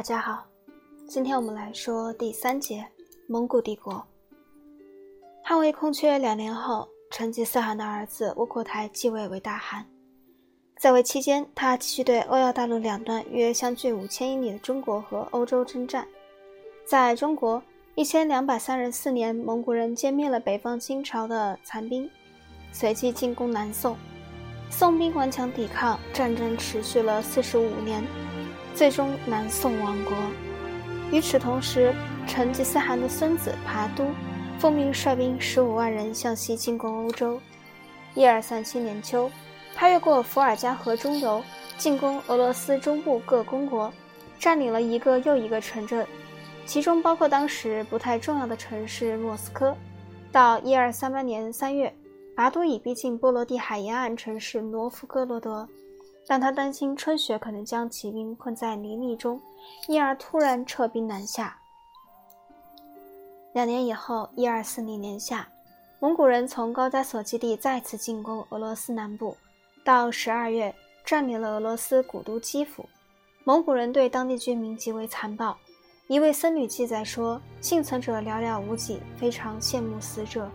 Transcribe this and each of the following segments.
大家好，今天我们来说第三节蒙古帝国。汉魏空缺两年后，成吉思汗的儿子窝阔台继位为大汗。在位期间，他继续对欧亚大陆两端约相距五千英里的中国和欧洲征战。在中国，一千两百三十四年，蒙古人歼灭了北方清朝的残兵，随即进攻南宋。宋兵顽强抵抗，战争持续了四十五年，最终南宋亡国。与此同时，成吉思汗的孙子拔都奉命率兵十五万人向西进攻欧洲。一二三七年秋，他越过伏尔加河中游，进攻俄罗斯中部各公国，占领了一个又一个城镇，其中包括当时不太重要的城市莫斯科。到一二三八年三月。拔都已逼近波罗的海沿岸城市诺夫哥罗德，但他担心春雪可能将骑兵困在泥泞中，因而突然撤兵南下。两年以后，一二四零年夏，蒙古人从高加索基地再次进攻俄罗斯南部，到十二月占领了俄罗斯古都基辅。蒙古人对当地居民极为残暴，一位僧侣记载说，幸存者寥寥无几，非常羡慕死者。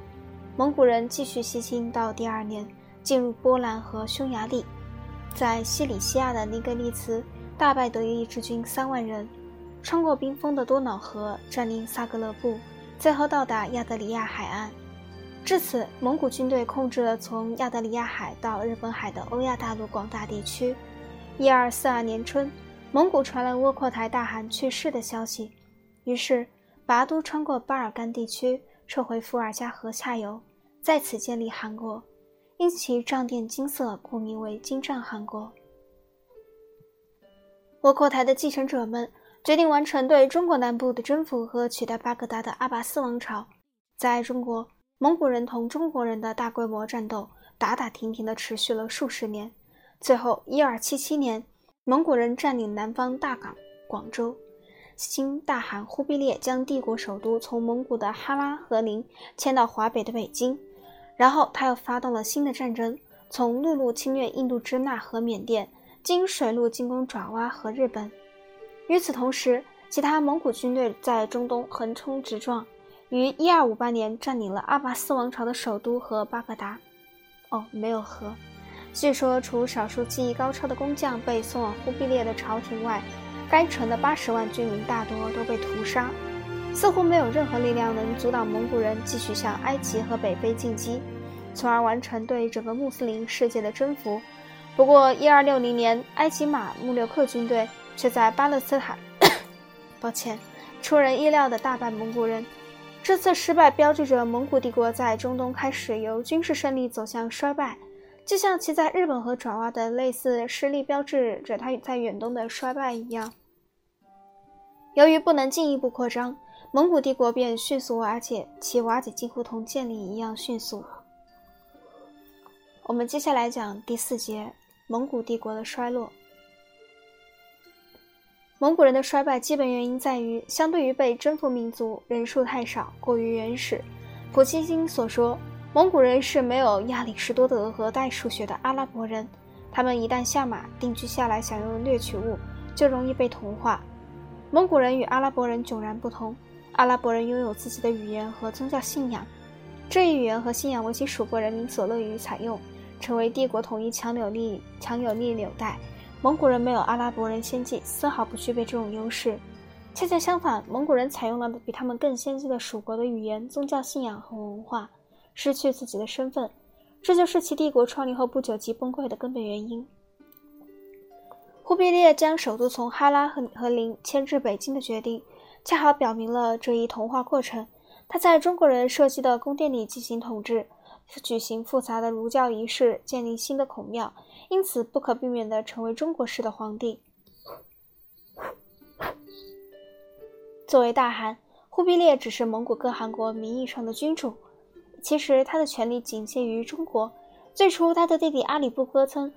蒙古人继续西侵，到第二年进入波兰和匈牙利，在西里西亚的尼格利茨大败德意志军三万人，穿过冰封的多瑙河，占领萨格勒布，最后到达亚得里亚海岸。至此，蒙古军队控制了从亚得里亚海到日本海的欧亚大陆广大地区。一二四二年春，蒙古传来窝阔台大汗去世的消息，于是拔都穿过巴尔干地区。撤回伏尔加河下游，在此建立汗国，因其帐殿金色，故名为金帐汗国。窝阔台的继承者们决定完成对中国南部的征服和取代巴格达的阿拔斯王朝。在中国，蒙古人同中国人的大规模战斗打打停停地持续了数十年，最后，一二七七年，蒙古人占领南方大港广州。新大汗忽必烈将帝国首都从蒙古的哈拉和林迁到华北的北京，然后他又发动了新的战争，从陆路侵略印度支那和缅甸，经水路进攻爪哇和日本。与此同时，其他蒙古军队在中东横冲直撞，于1258年占领了阿拔斯王朝的首都和巴格达。哦，没有和。据说，除少数技艺高超的工匠被送往忽必烈的朝廷外，该城的八十万居民大多都被屠杀，似乎没有任何力量能阻挡蒙古人继续向埃及和北非进击，从而完成对整个穆斯林世界的征服。不过，一二六零年，埃及马穆留克军队却在巴勒斯坦，抱歉，出人意料的大败蒙古人。这次失败标志着蒙古帝国在中东开始由军事胜利走向衰败。就像其在日本和爪哇的类似失利标志着它在远东的衰败一样。由于不能进一步扩张，蒙古帝国便迅速瓦解，其瓦解几乎同建立一样迅速。我们接下来讲第四节：蒙古帝国的衰落。蒙古人的衰败基本原因在于，相对于被征服民族，人数太少，过于原始。普希金所说。蒙古人是没有亚里士多德和代数学的阿拉伯人，他们一旦下马定居下来享用掠取物，就容易被同化。蒙古人与阿拉伯人迥然不同，阿拉伯人拥有自己的语言和宗教信仰，这一语言和信仰为其属国人民所乐于采用，成为帝国统一强有力强有力纽带。蒙古人没有阿拉伯人先进，丝毫不具备这种优势。恰恰相反，蒙古人采用了比他们更先进的蜀国的语言、宗教信仰和文化。失去自己的身份，这就是其帝国创立后不久即崩溃的根本原因。忽必烈将首都从哈拉和和林迁至北京的决定，恰好表明了这一同化过程。他在中国人设计的宫殿里进行统治，举行复杂的儒教仪式，建立新的孔庙，因此不可避免地成为中国式的皇帝。作为大汗，忽必烈只是蒙古各汗国名义上的君主。其实他的权力仅限于中国。最初，他的弟弟阿里不哥曾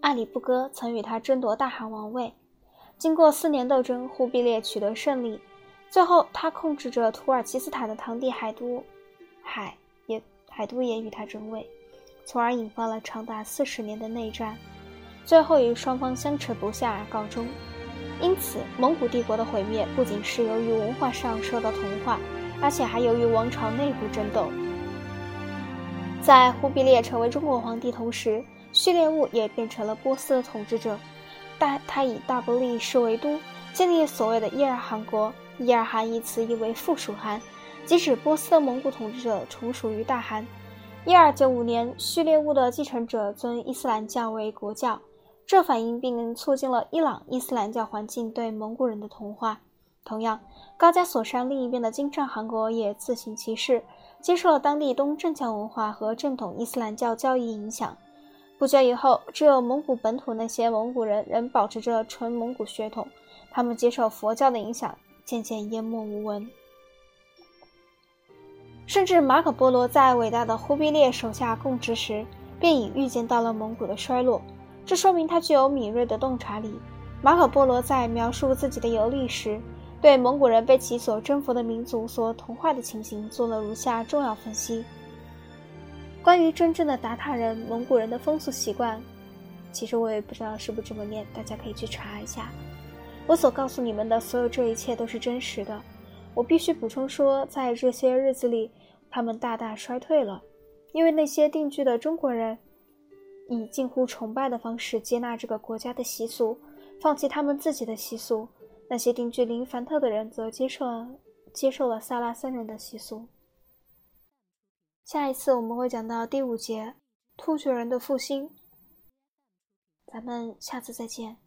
阿里不哥曾与他争夺大汗王位。经过四年斗争，忽必烈取得胜利。最后，他控制着土尔其斯坦的堂弟海都海也海都也与他争位，从而引发了长达四十年的内战，最后以双方相持不下而告终。因此，蒙古帝国的毁灭不仅是由于文化上受到同化，而且还由于王朝内部争斗。在忽必烈成为中国皇帝同时，序列兀也变成了波斯的统治者。大他以大不利市为都，建立所谓的伊尔汗国。伊尔汗一词意为附属汗，即使波斯的蒙古统治者从属于大汗。一二九五年，序列兀的继承者尊伊斯兰教为国教，这反映并促进了伊朗伊斯兰教环境对蒙古人的同化。同样，高加索山另一边的金帐汗国也自行其事，接受了当地东正教文化和正统伊斯兰教教义影响。不久以后，只有蒙古本土那些蒙古人仍保持着纯蒙古血统，他们接受佛教的影响，渐渐淹没无闻。甚至马可·波罗在伟大的忽必烈手下供职时，便已预见到了蒙古的衰落，这说明他具有敏锐的洞察力。马可·波罗在描述自己的游历时，对蒙古人被其所征服的民族所同化的情形做了如下重要分析：关于真正的达塔人、蒙古人的风俗习惯，其实我也不知道是不是这么念，大家可以去查一下。我所告诉你们的所有这一切都是真实的。我必须补充说，在这些日子里，他们大大衰退了，因为那些定居的中国人以近乎崇拜的方式接纳这个国家的习俗，放弃他们自己的习俗；那些定居林凡特的人则接受接受了萨拉森人的习俗。下一次我们会讲到第五节突厥人的复兴，咱们下次再见。